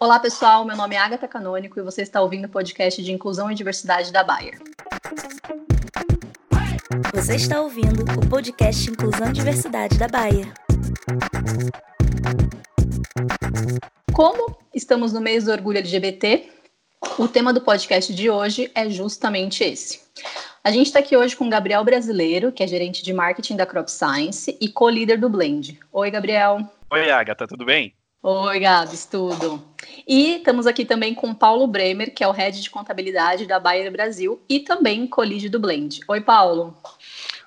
Olá, pessoal. Meu nome é Agatha Canônico e você está ouvindo o podcast de Inclusão e Diversidade da Bayer. Você está ouvindo o podcast Inclusão e Diversidade da Bayer. Como estamos no mês do orgulho LGBT, o tema do podcast de hoje é justamente esse. A gente está aqui hoje com o Gabriel Brasileiro, que é gerente de marketing da Crop Science e co-líder do Blend. Oi, Gabriel. Oi, Agatha, tudo bem? Oi, Gabs, tudo. E estamos aqui também com Paulo Bremer, que é o head de contabilidade da Bayer Brasil e também colide do Blend. Oi, Paulo.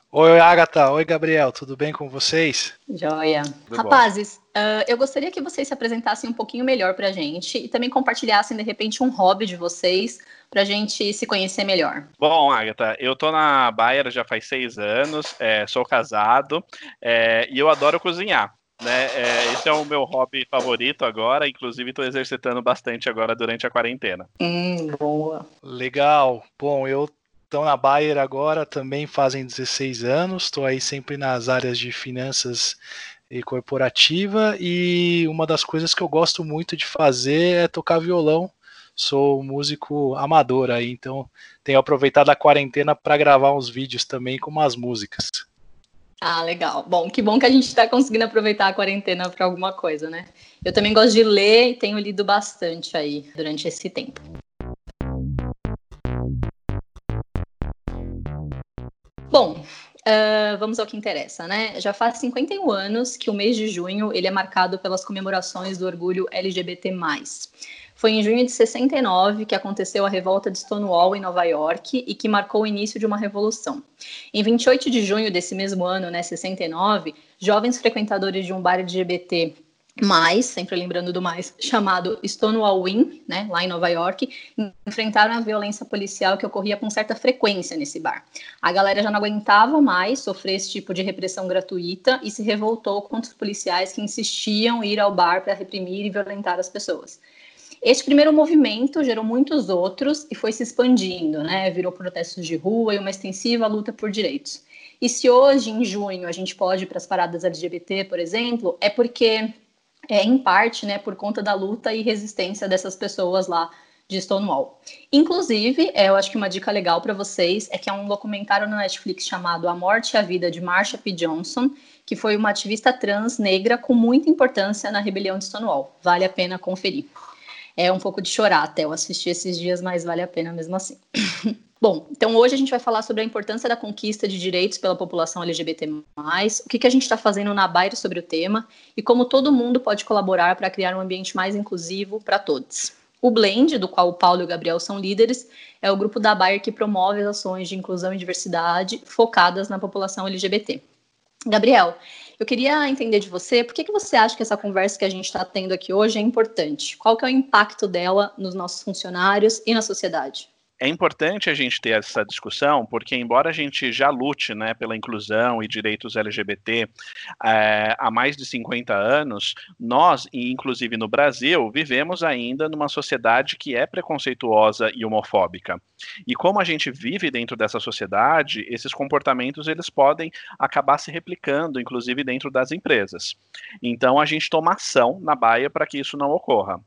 Oi, Agatha. Oi, Gabriel. Tudo bem com vocês? Joia. Tudo Rapazes, uh, eu gostaria que vocês se apresentassem um pouquinho melhor para a gente e também compartilhassem, de repente, um hobby de vocês para a gente se conhecer melhor. Bom, Agatha, eu tô na Bayer já faz seis anos, é, sou casado é, e eu adoro cozinhar. Né? É, esse é o meu hobby favorito agora, inclusive estou exercitando bastante agora durante a quarentena. Hum, boa. Legal. Bom, eu estou na Bayer agora, também fazem 16 anos, estou aí sempre nas áreas de finanças e corporativa e uma das coisas que eu gosto muito de fazer é tocar violão. Sou músico amador aí, então tenho aproveitado a quarentena para gravar uns vídeos também com umas músicas. Ah, legal. Bom, que bom que a gente está conseguindo aproveitar a quarentena para alguma coisa, né? Eu também gosto de ler e tenho lido bastante aí durante esse tempo. Bom, uh, vamos ao que interessa, né? Já faz 51 anos que o mês de junho ele é marcado pelas comemorações do orgulho LGBT+. Foi em junho de 69 que aconteceu a revolta de Stonewall em Nova York e que marcou o início de uma revolução. Em 28 de junho desse mesmo ano, né, 69, jovens frequentadores de um bar LGBT mais, sempre lembrando do mais, chamado Stonewall Inn, né, lá em Nova York, enfrentaram a violência policial que ocorria com certa frequência nesse bar. A galera já não aguentava mais sofrer esse tipo de repressão gratuita e se revoltou contra os policiais que insistiam ir ao bar para reprimir e violentar as pessoas. Esse primeiro movimento gerou muitos outros e foi se expandindo, né? Virou protestos de rua e uma extensiva luta por direitos. E se hoje, em junho, a gente pode ir para as paradas LGBT, por exemplo, é porque, é, em parte, né, por conta da luta e resistência dessas pessoas lá de Stonewall. Inclusive, é, eu acho que uma dica legal para vocês é que é um documentário na Netflix chamado A Morte e a Vida de Marsha P. Johnson, que foi uma ativista trans negra com muita importância na rebelião de Stonewall. Vale a pena conferir é um pouco de chorar até. Eu assisti esses dias, mas vale a pena mesmo assim. Bom, então hoje a gente vai falar sobre a importância da conquista de direitos pela população LGBT+, o que, que a gente está fazendo na Bayer sobre o tema e como todo mundo pode colaborar para criar um ambiente mais inclusivo para todos. O Blend, do qual o Paulo e o Gabriel são líderes, é o grupo da Bayer que promove as ações de inclusão e diversidade focadas na população LGBT. Gabriel, eu queria entender de você, por que, que você acha que essa conversa que a gente está tendo aqui hoje é importante? Qual que é o impacto dela nos nossos funcionários e na sociedade? É importante a gente ter essa discussão, porque embora a gente já lute né, pela inclusão e direitos LGBT é, há mais de 50 anos, nós, inclusive no Brasil, vivemos ainda numa sociedade que é preconceituosa e homofóbica. E como a gente vive dentro dessa sociedade, esses comportamentos eles podem acabar se replicando, inclusive dentro das empresas. Então a gente toma ação na baia para que isso não ocorra.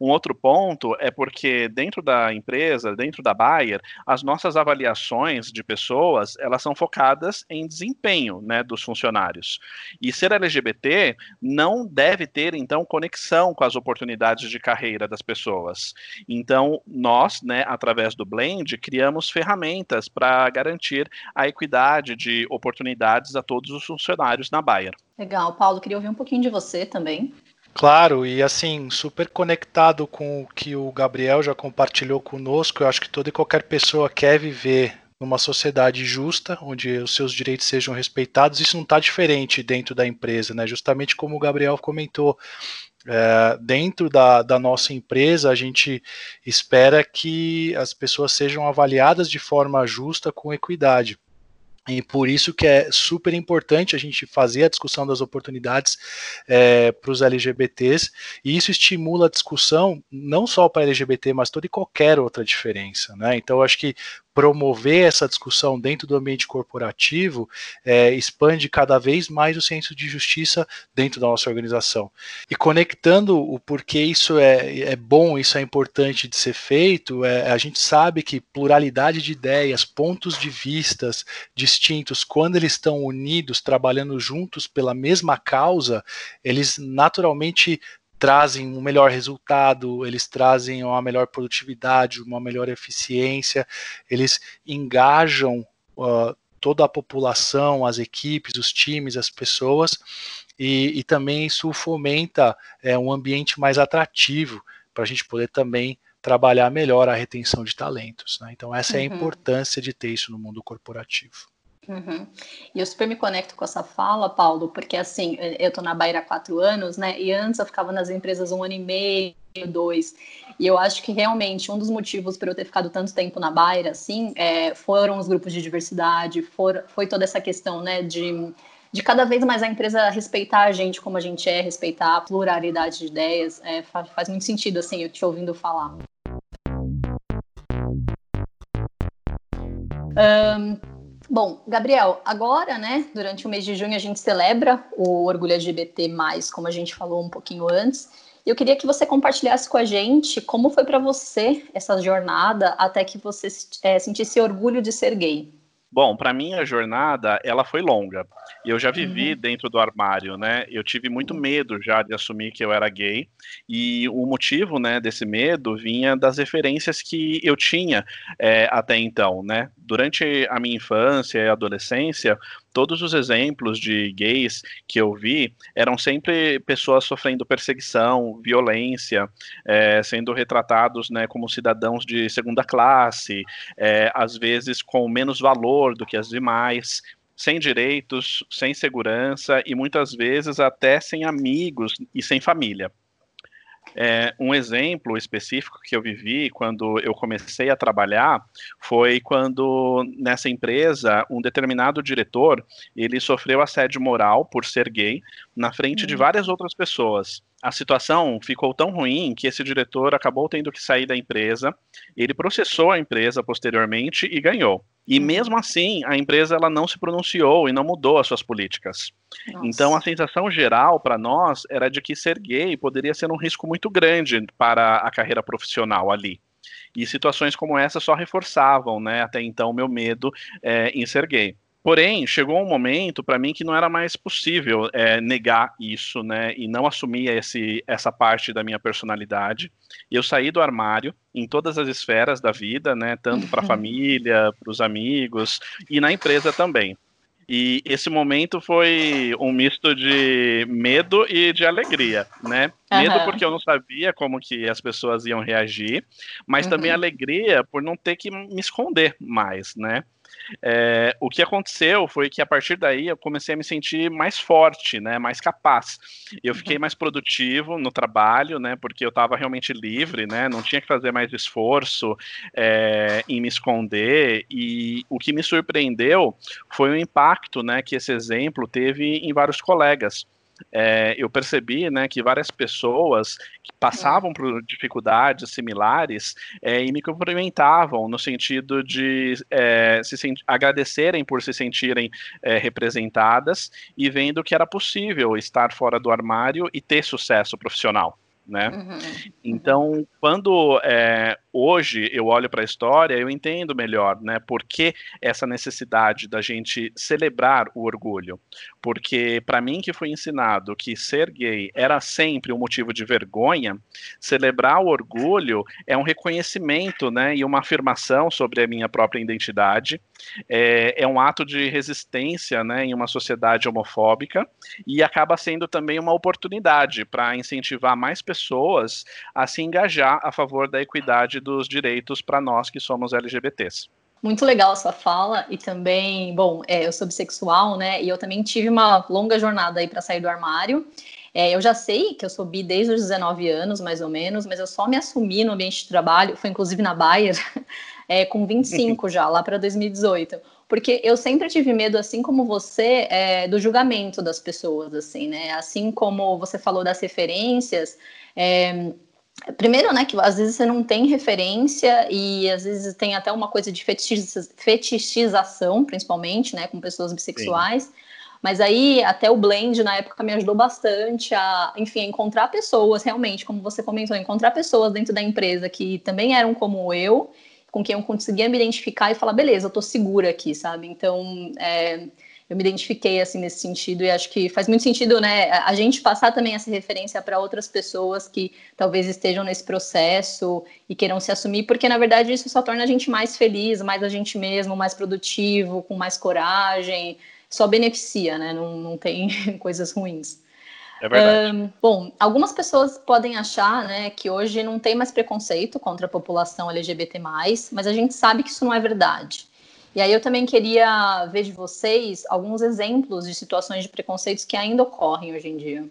Um outro ponto é porque dentro da empresa, dentro da Bayer, as nossas avaliações de pessoas, elas são focadas em desempenho, né, dos funcionários. E ser LGBT não deve ter então conexão com as oportunidades de carreira das pessoas. Então, nós, né, através do Blend, criamos ferramentas para garantir a equidade de oportunidades a todos os funcionários na Bayer. Legal, Paulo, queria ouvir um pouquinho de você também. Claro, e assim, super conectado com o que o Gabriel já compartilhou conosco, eu acho que toda e qualquer pessoa quer viver numa sociedade justa, onde os seus direitos sejam respeitados, isso não está diferente dentro da empresa, né? Justamente como o Gabriel comentou, é, dentro da, da nossa empresa, a gente espera que as pessoas sejam avaliadas de forma justa, com equidade. E por isso que é super importante a gente fazer a discussão das oportunidades é, para os LGBTs, e isso estimula a discussão não só para LGBT, mas toda e qualquer outra diferença. Né? Então, acho que promover essa discussão dentro do ambiente corporativo é, expande cada vez mais o senso de justiça dentro da nossa organização. E conectando o porquê isso é, é bom, isso é importante de ser feito, é, a gente sabe que pluralidade de ideias, pontos de vistas distintos, quando eles estão unidos, trabalhando juntos pela mesma causa, eles naturalmente trazem um melhor resultado, eles trazem uma melhor produtividade, uma melhor eficiência, eles engajam uh, toda a população, as equipes, os times, as pessoas, e, e também isso fomenta é, um ambiente mais atrativo para a gente poder também trabalhar melhor a retenção de talentos. Né? Então, essa é a uhum. importância de ter isso no mundo corporativo. Uhum. E eu super me conecto com essa fala, Paulo, porque assim, eu tô na Baira há quatro anos, né? E antes eu ficava nas empresas um ano e meio, dois. E eu acho que realmente um dos motivos para eu ter ficado tanto tempo na Baira, assim, é, foram os grupos de diversidade, for, foi toda essa questão, né, de, de cada vez mais a empresa respeitar a gente como a gente é, respeitar a pluralidade de ideias. É, faz, faz muito sentido, assim, eu te ouvindo falar. Um, Bom, Gabriel, agora, né, durante o mês de junho a gente celebra o orgulho LGBT+, como a gente falou um pouquinho antes. Eu queria que você compartilhasse com a gente como foi para você essa jornada até que você é, sentisse orgulho de ser gay. Bom, para mim a jornada ela foi longa. E eu já vivi uhum. dentro do armário, né? Eu tive muito uhum. medo já de assumir que eu era gay. E o motivo, né, desse medo vinha das referências que eu tinha é, até então, né? Durante a minha infância e adolescência, todos os exemplos de gays que eu vi eram sempre pessoas sofrendo perseguição, violência, é, sendo retratados né, como cidadãos de segunda classe, é, às vezes com menos valor do que as demais, sem direitos, sem segurança e muitas vezes até sem amigos e sem família. É, um exemplo específico que eu vivi quando eu comecei a trabalhar foi quando nessa empresa um determinado diretor ele sofreu assédio moral por ser gay na frente uhum. de várias outras pessoas a situação ficou tão ruim que esse diretor acabou tendo que sair da empresa. Ele processou a empresa posteriormente e ganhou. E uhum. mesmo assim, a empresa ela não se pronunciou e não mudou as suas políticas. Nossa. Então, a sensação geral para nós era de que ser gay poderia ser um risco muito grande para a carreira profissional ali. E situações como essa só reforçavam, né, até então, o meu medo é, em ser gay. Porém, chegou um momento para mim que não era mais possível é, negar isso, né, e não assumir esse, essa parte da minha personalidade. Eu saí do armário em todas as esferas da vida, né, tanto para a família, para os amigos e na empresa também. E esse momento foi um misto de medo e de alegria, né? Uhum. Medo porque eu não sabia como que as pessoas iam reagir, mas uhum. também alegria por não ter que me esconder mais, né? É, o que aconteceu foi que a partir daí eu comecei a me sentir mais forte, né, mais capaz. Eu fiquei uhum. mais produtivo no trabalho, né, porque eu estava realmente livre, né, não tinha que fazer mais esforço é, em me esconder. E o que me surpreendeu foi o impacto, né, que esse exemplo teve em vários colegas é, eu percebi né, que várias pessoas que passavam por dificuldades similares é, e me cumprimentavam no sentido de é, se agradecerem por se sentirem é, representadas e vendo que era possível estar fora do armário e ter sucesso profissional né? Uhum. Então, quando é, hoje eu olho para a história, eu entendo melhor, né? Por que essa necessidade da gente celebrar o orgulho? Porque para mim que foi ensinado que ser gay era sempre um motivo de vergonha, celebrar o orgulho é um reconhecimento, né? E uma afirmação sobre a minha própria identidade. É, é um ato de resistência, né? Em uma sociedade homofóbica e acaba sendo também uma oportunidade para incentivar mais pessoas a se engajar a favor da equidade dos direitos para nós que somos LGBTs. Muito legal a sua fala e também, bom, é, eu sou bissexual, né? E eu também tive uma longa jornada aí para sair do armário. É, eu já sei que eu sou bi desde os 19 anos, mais ou menos, mas eu só me assumi no ambiente de trabalho, foi inclusive na Bayer, é, com 25 já, lá para 2018 porque eu sempre tive medo, assim como você, é, do julgamento das pessoas, assim, né? Assim como você falou das referências, é, Primeiro, né, que às vezes você não tem referência e às vezes tem até uma coisa de fetichização, principalmente, né, com pessoas bissexuais. Sim. Mas aí até o blend na época me ajudou bastante a, enfim, a encontrar pessoas realmente, como você comentou, encontrar pessoas dentro da empresa que também eram como eu, com quem eu conseguia me identificar e falar, beleza, eu tô segura aqui, sabe? Então, é, eu me identifiquei assim nesse sentido e acho que faz muito sentido, né, a gente passar também essa referência para outras pessoas que talvez estejam nesse processo e queiram se assumir, porque na verdade isso só torna a gente mais feliz, mais a gente mesmo, mais produtivo, com mais coragem, só beneficia, né? Não, não tem coisas ruins. É verdade. Um, bom, algumas pessoas podem achar né, que hoje não tem mais preconceito contra a população LGBT, mas a gente sabe que isso não é verdade. E aí eu também queria ver de vocês alguns exemplos de situações de preconceitos que ainda ocorrem hoje em dia.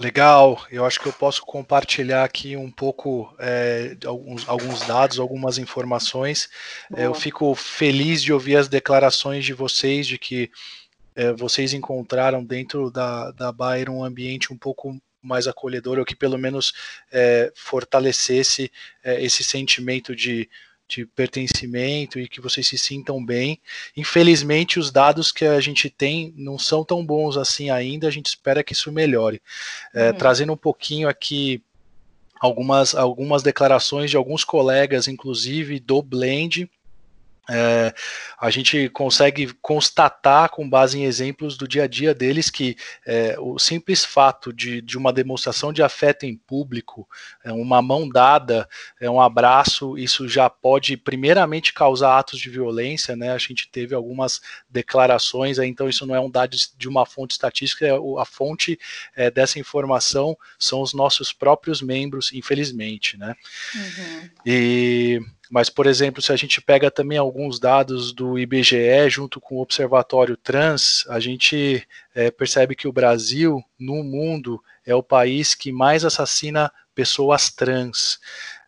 Legal, eu acho que eu posso compartilhar aqui um pouco é, alguns, alguns dados, algumas informações. É, eu fico feliz de ouvir as declarações de vocês de que é, vocês encontraram dentro da, da Bayer um ambiente um pouco mais acolhedor, ou que pelo menos é, fortalecesse é, esse sentimento de de pertencimento e que vocês se sintam bem. Infelizmente, os dados que a gente tem não são tão bons assim ainda, a gente espera que isso melhore. É, uhum. Trazendo um pouquinho aqui algumas, algumas declarações de alguns colegas, inclusive do Blend, é, a gente consegue constatar, com base em exemplos do dia a dia deles, que é, o simples fato de, de, uma demonstração de afeto em público, é, uma mão dada, é, um abraço, isso já pode, primeiramente, causar atos de violência. Né? A gente teve algumas declarações, então isso não é um dado de uma fonte estatística, é a fonte é, dessa informação são os nossos próprios membros, infelizmente. Né? Uhum. E mas, por exemplo, se a gente pega também alguns dados do IBGE junto com o Observatório Trans, a gente é, percebe que o Brasil, no mundo, é o país que mais assassina pessoas trans.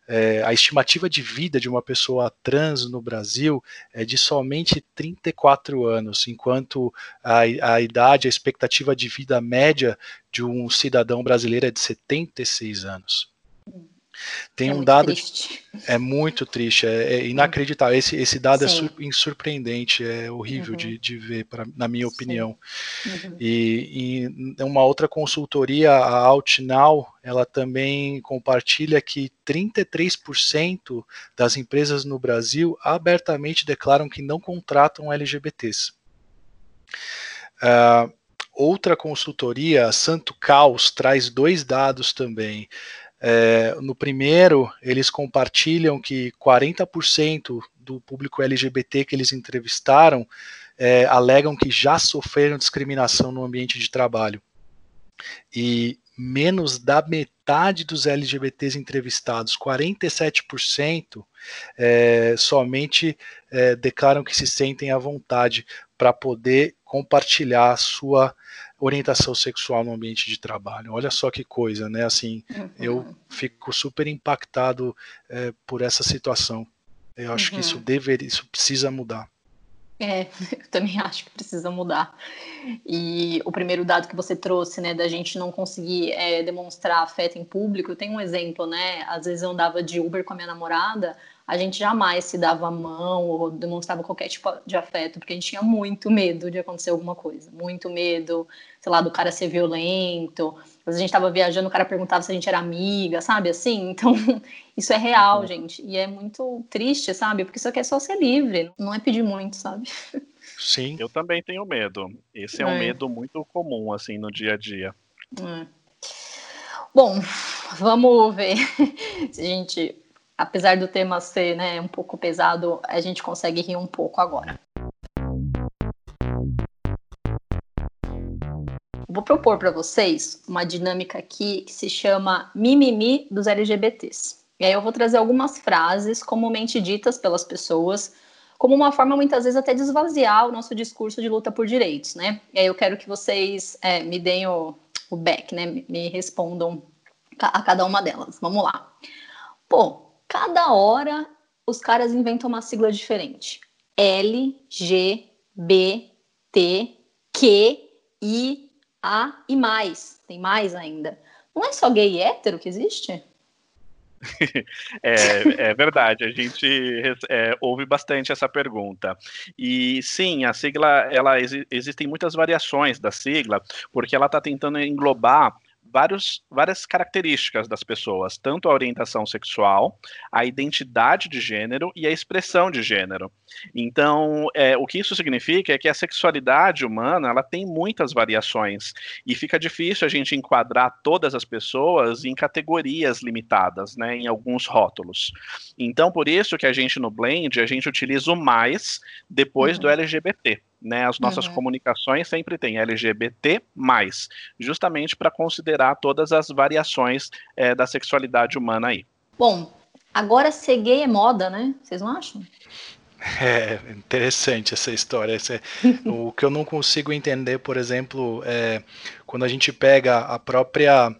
É, a estimativa de vida de uma pessoa trans no Brasil é de somente 34 anos, enquanto a, a idade, a expectativa de vida média de um cidadão brasileiro é de 76 anos. Tem é um dado. Triste. É muito triste, é, é inacreditável. Esse, esse dado Sim. é surpreendente, é horrível uhum. de, de ver, pra, na minha opinião. Uhum. E, e uma outra consultoria, a Outnow, ela também compartilha que 33% das empresas no Brasil abertamente declaram que não contratam LGBTs. Uh, ah, outra consultoria, Santo Caos, traz dois dados também. É, no primeiro, eles compartilham que 40% do público LGBT que eles entrevistaram é, alegam que já sofreram discriminação no ambiente de trabalho. E menos da metade dos LGBTs entrevistados, 47%, é, somente é, declaram que se sentem à vontade para poder compartilhar sua orientação sexual no ambiente de trabalho. Olha só que coisa, né? Assim, uhum. eu fico super impactado é, por essa situação. Eu acho uhum. que isso uhum. deveria, isso precisa mudar. É, eu também acho que precisa mudar. E o primeiro dado que você trouxe, né, da gente não conseguir é, demonstrar afeto em público, eu tenho um exemplo, né? Às vezes eu andava de Uber com a minha namorada, a gente jamais se dava a mão ou demonstrava qualquer tipo de afeto, porque a gente tinha muito medo de acontecer alguma coisa. Muito medo, sei lá, do cara ser violento. Às vezes a gente estava viajando, o cara perguntava se a gente era amiga, sabe? Assim, então isso é real, uhum. gente. E é muito triste, sabe? Porque isso aqui é só ser livre, não é pedir muito, sabe? Sim. Eu também tenho medo. Esse é, é. um medo muito comum, assim, no dia a dia. É. Bom, vamos ver se a gente apesar do tema ser né, um pouco pesado, a gente consegue rir um pouco agora. Vou propor para vocês uma dinâmica aqui que se chama mimimi dos LGBTs. E aí eu vou trazer algumas frases comumente ditas pelas pessoas, como uma forma muitas vezes até de esvaziar o nosso discurso de luta por direitos, né? E aí eu quero que vocês é, me deem o, o back, né? Me respondam a cada uma delas. Vamos lá. Pô, Cada hora os caras inventam uma sigla diferente. L, G, B, T, Q, I, A e mais. Tem mais ainda. Não é só gay e hétero que existe? é, é, verdade, a gente é, ouve bastante essa pergunta. E sim, a sigla, ela existem muitas variações da sigla, porque ela está tentando englobar vários, várias características das pessoas, tanto a orientação sexual, a identidade de gênero e a expressão de gênero. Então, é, o que isso significa é que a sexualidade humana ela tem muitas variações e fica difícil a gente enquadrar todas as pessoas em categorias limitadas, né, em alguns rótulos. Então, por isso que a gente no Blend a gente utiliza o mais depois uhum. do LGBT né? As nossas uhum. comunicações sempre têm LGBT+, justamente para considerar todas as variações é, da sexualidade humana aí. Bom, agora ser gay é moda, né? Vocês não acham? É interessante essa história. o que eu não consigo entender, por exemplo, é quando a gente pega a própria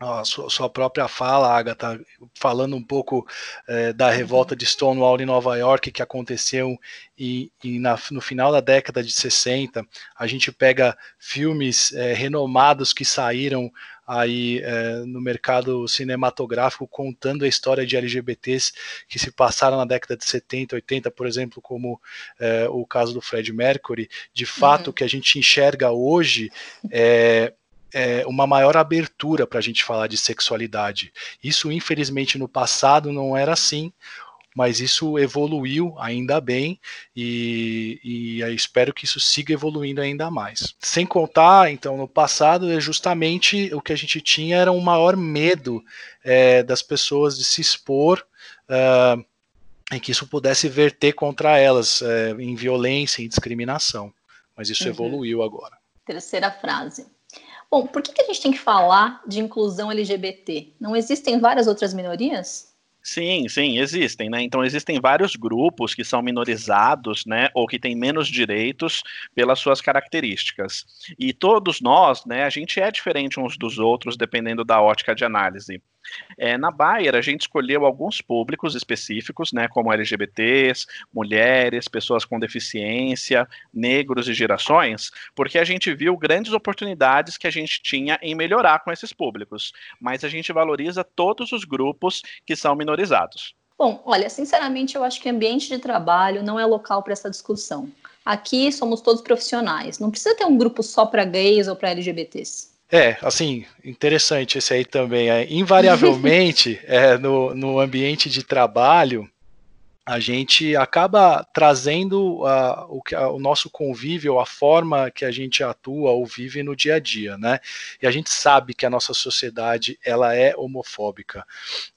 a sua, própria fala, Agatha, falando um pouco é, da revolta de Stonewall em Nova York que aconteceu e, na, no final da década de 60, a gente pega filmes é, renomados que saíram aí é, no mercado cinematográfico contando a história de LGBTs que se passaram na década de 70, 80, por exemplo, como o caso do Fred Mercury, de fato uhum. o que a gente enxerga hoje é é, uma maior abertura para a gente falar de sexualidade. Isso, infelizmente, no passado não era assim, mas isso evoluiu ainda bem e, e espero que isso siga evoluindo ainda mais. Sem contar, então, no passado, é justamente o que a gente tinha era um maior medo é, das pessoas de se expor. Uh, em que isso pudesse verter contra elas é, em violência e discriminação. Mas isso uhum. evoluiu agora. Terceira frase. Bom, por que, que a gente tem que falar de inclusão LGBT? Não existem várias outras minorias? Sim, sim, existem, né? Então existem vários grupos que são minorizados, né, ou que têm menos direitos pelas suas características. E todos nós, né, a gente é diferente uns dos outros dependendo da ótica de análise. É, na Bayer, a gente escolheu alguns públicos específicos, né, como LGBTs, mulheres, pessoas com deficiência, negros e gerações, porque a gente viu grandes oportunidades que a gente tinha em melhorar com esses públicos, mas a gente valoriza todos os grupos que são minorizados. Bom, olha, sinceramente, eu acho que ambiente de trabalho não é local para essa discussão. Aqui somos todos profissionais, não precisa ter um grupo só para gays ou para LGBTs. É, assim, interessante esse aí também. É, invariavelmente, é, no, no ambiente de trabalho, a gente acaba trazendo uh, o, o, nosso convívio, a forma que a gente atua ou vive no dia a dia, né? E a gente sabe que a nossa sociedade ela é homofóbica.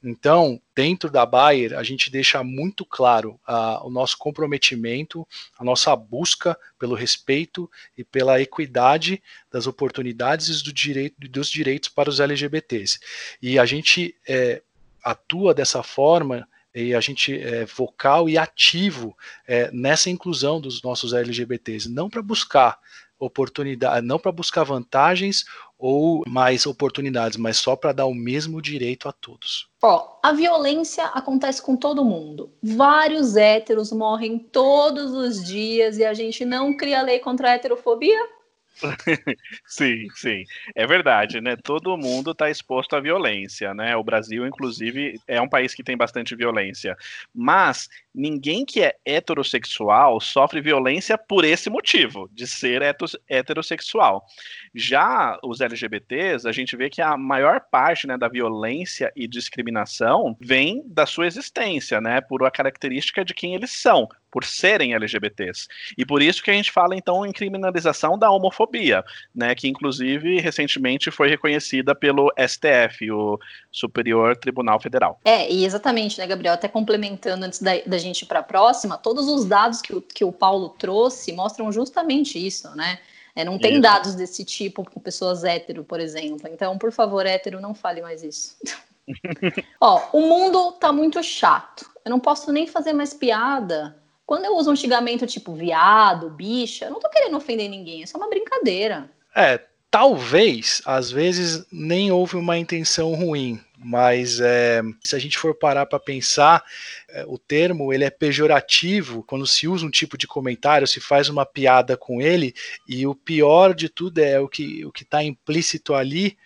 Então, dentro da Bayer, a gente deixa muito claro uh, o nosso comprometimento, a nossa busca pelo respeito e pela equidade das oportunidades e do direito, dos direitos para os LGBTs. E a gente é, atua dessa forma e a gente é vocal e ativo é, nessa inclusão dos nossos LGBTs, não para buscar oportunidade, não para buscar vantagens ou mais oportunidades, mas só para dar o mesmo direito a todos. Ó, a violência acontece com todo mundo. Vários héteros morrem todos os dias e a gente não cria lei contra a heterofobia? sim, sim, é verdade, né? Todo mundo está exposto à violência, né? O Brasil, inclusive, é um país que tem bastante violência, mas ninguém que é heterossexual sofre violência por esse motivo, de ser heterossexual. Já os LGBTs, a gente vê que a maior parte né, da violência e discriminação vem da sua existência, né? Por a característica de quem eles são, por serem LGBTs. E por isso que a gente fala então em criminalização da homofobia, né, que inclusive recentemente foi reconhecida pelo STF, o Superior Tribunal Federal. É, e exatamente, né, Gabriel, até complementando antes da, da gente ir para a próxima, todos os dados que o, que o Paulo trouxe mostram justamente isso, né? É, não tem isso. dados desse tipo com pessoas hétero, por exemplo. Então, por favor, hétero, não fale mais isso. Ó, o mundo tá muito chato. Eu não posso nem fazer mais piada quando eu uso um xingamento tipo viado, bicha, eu não tô querendo ofender ninguém, é só uma brincadeira. É, talvez, às vezes, nem houve uma intenção ruim, mas é, se a gente for parar para pensar, é, o termo ele é pejorativo quando se usa um tipo de comentário, se faz uma piada com ele, e o pior de tudo é o que o está implícito ali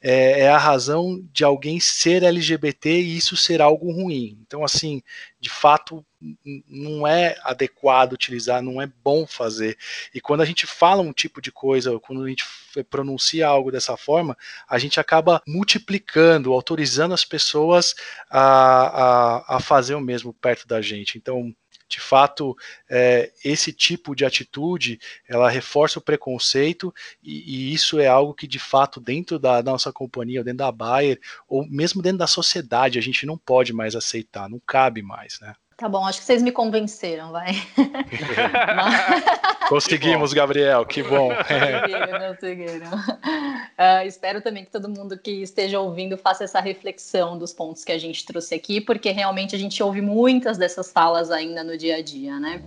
é, é, a razão de alguém ser LGBT e isso ser algo ruim. Então, assim, de fato, não é adequado utilizar, não é bom fazer. E quando a gente fala um tipo de coisa, quando a gente pronuncia algo dessa forma, a gente acaba multiplicando, autorizando as pessoas a, a, a fazer o mesmo perto da gente. Então, de fato, é, esse tipo de atitude, ela reforça o preconceito e, e, isso é algo que, de fato, dentro da, nossa companhia, dentro da Bayer, ou mesmo dentro da sociedade, a gente não pode mais aceitar, não cabe mais, né? Tá bom, acho que vocês me convenceram, vai. Conseguimos, que Gabriel, que bom. conseguiram, conseguiram. Uh, espero também que todo mundo que esteja ouvindo faça essa reflexão dos pontos que a gente trouxe aqui, porque realmente a gente ouve muitas dessas falas ainda no dia a dia, né?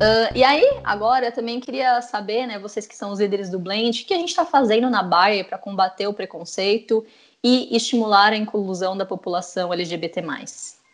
Uh, e aí, agora eu também queria saber, né, vocês que são os líderes do Blend, o que a gente está fazendo na Baia para combater o preconceito e estimular a inclusão da população LGBT+.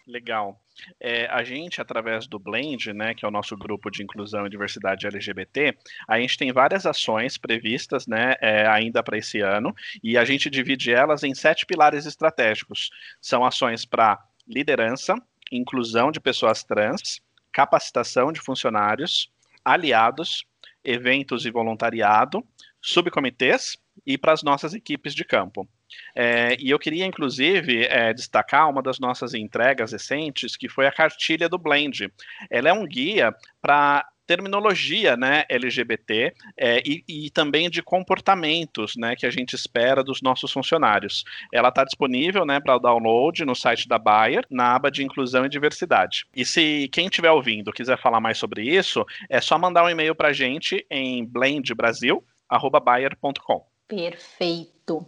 Legal. É, a gente, através do Blend, né, que é o nosso grupo de inclusão e diversidade LGBT, a gente tem várias ações previstas né, é, ainda para esse ano, e a gente divide elas em sete pilares estratégicos. São ações para liderança, inclusão de pessoas trans, capacitação de funcionários, aliados, eventos e voluntariado, subcomitês e para as nossas equipes de campo. É, e eu queria, inclusive, é, destacar uma das nossas entregas recentes, que foi a cartilha do Blend. Ela é um guia para terminologia né, LGBT é, e, e, também de comportamentos né, que a gente espera dos nossos funcionários. Ela está disponível né, para download no site da Bayer, na aba de inclusão e diversidade. E se quem estiver ouvindo quiser falar mais sobre isso, é só mandar um e-mail para a gente em blendbrasil.bayer.com. Perfeito.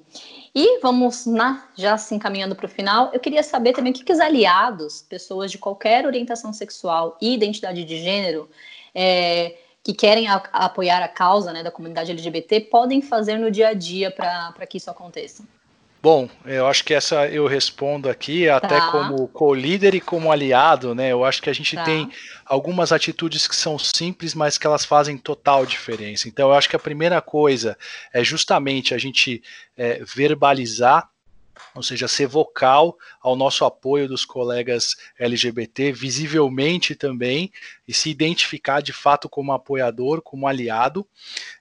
E vamos na, já se encaminhando para o final, eu queria saber também o que, que, os aliados, pessoas de qualquer orientação sexual e identidade de gênero, é, que querem a apoiar a causa né, da comunidade LGBT, podem fazer no dia a dia para que isso aconteça. Bom, eu acho que essa eu respondo aqui até tá. como co-líder e como aliado, né? Eu acho que a gente tá. tem algumas atitudes que são simples, mas que elas fazem total diferença. Então, eu acho que a primeira coisa é justamente a gente é, verbalizar ou seja, ser vocal ao nosso apoio dos colegas LGBT, visivelmente também, e se identificar de fato como apoiador, como aliado,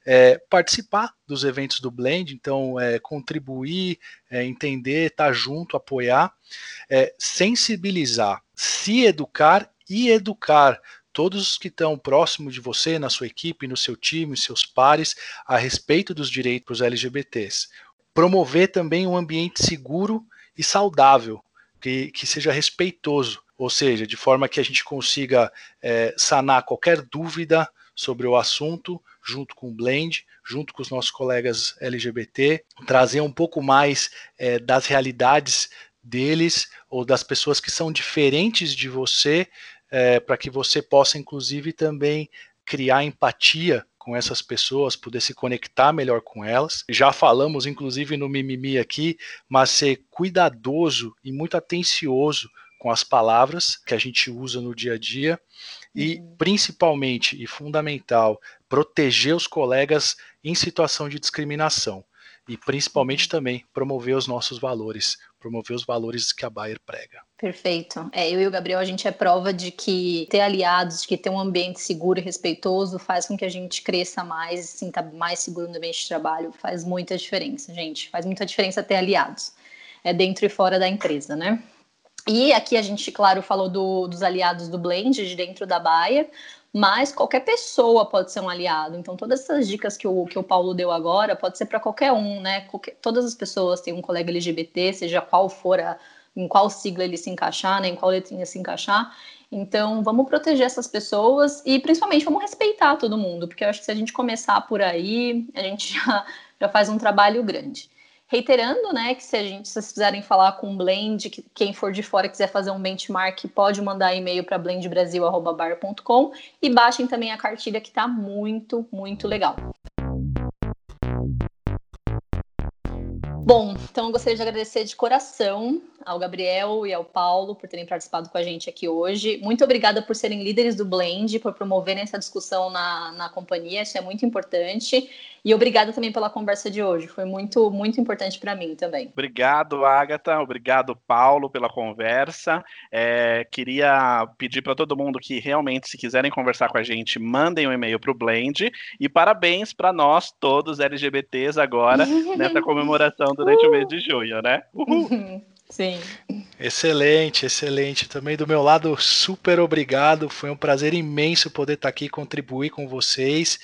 é, participar dos eventos do Blend, então é, contribuir, é, entender, estar tá junto, apoiar, é, sensibilizar, se educar e educar todos os que estão próximos de você, na sua equipe, no seu time, seus pares, a respeito dos direitos LGBTs promover também um ambiente seguro e saudável, que, que seja respeitoso, ou seja, de forma que a gente consiga é, sanar qualquer dúvida sobre o assunto, junto com o Blend, junto com os nossos colegas LGBT, trazer um pouco mais é, das realidades deles ou das pessoas que são diferentes de você, é, para que você possa, inclusive, também criar empatia com essas pessoas, poder se conectar melhor com elas. Já falamos, inclusive, no mimimi aqui, mas ser cuidadoso e muito atencioso com as palavras que a gente usa no dia a dia e, uhum. principalmente e fundamental, proteger os colegas em situação de discriminação e principalmente uhum. também promover os nossos valores, promover os valores que a Bayer prega. Perfeito. É, eu e o Gabriel, a gente é prova de que ter aliados, de que ter um ambiente seguro e respeitoso faz com que a gente cresça mais, se sinta mais seguro no ambiente de trabalho, faz muita diferença, gente. Faz muita diferença ter aliados, é dentro e fora da empresa, né? E aqui a gente, claro, falou do, dos aliados do Blend de dentro da Bayer, mas qualquer pessoa pode ser um aliado. Então, todas essas dicas que o, que o Paulo deu agora pode ser para qualquer um, né? Qualquer, todas as pessoas têm um colega LGBT, seja qual for a, em qual sigla ele se encaixar, né? Em qual letrinha se encaixar. Então, vamos proteger essas pessoas e, principalmente, vamos respeitar todo mundo, porque eu acho que se a gente começar por aí, a gente já, já faz um trabalho grande. Reiterando, né, que se a gente, se vocês quiserem falar com o Blend, que quem for de fora quiser fazer um benchmark, pode mandar e-mail para blendbrasil@bar.com e baixem também a cartilha que está muito, muito legal. Bom, então eu gostaria de agradecer de coração ao Gabriel e ao Paulo por terem participado com a gente aqui hoje. Muito obrigada por serem líderes do Blend, por promoverem essa discussão na, na companhia, isso é muito importante. E obrigada também pela conversa de hoje, foi muito, muito importante para mim também. Obrigado, Agatha, obrigado, Paulo, pela conversa. É, queria pedir para todo mundo que realmente, se quiserem conversar com a gente, mandem um e-mail para o Blend. E parabéns para nós, todos LGBTs, agora, nessa comemoração durante uh! o mês de junho, né? Uhul. Sim. Excelente, excelente. Também do meu lado, super obrigado. Foi um prazer imenso poder estar aqui e contribuir com vocês.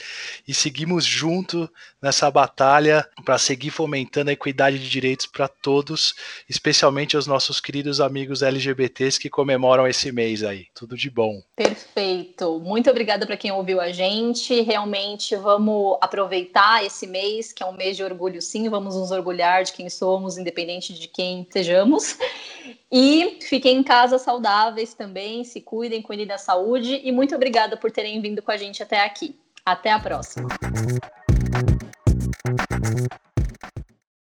E seguimos junto nessa batalha para seguir fomentando a equidade de direitos para todos, especialmente os nossos queridos amigos LGBTs que comemoram esse mês aí. Tudo de bom. Perfeito. Muito obrigada para quem ouviu a gente. Realmente vamos aproveitar esse mês, que é um mês de orgulho, sim. Vamos nos orgulhar de quem somos, independente de quem sejamos. E fiquem em casa saudáveis também, se cuidem, cuidem da saúde. E muito obrigada por terem vindo com a gente até aqui. Até a próxima.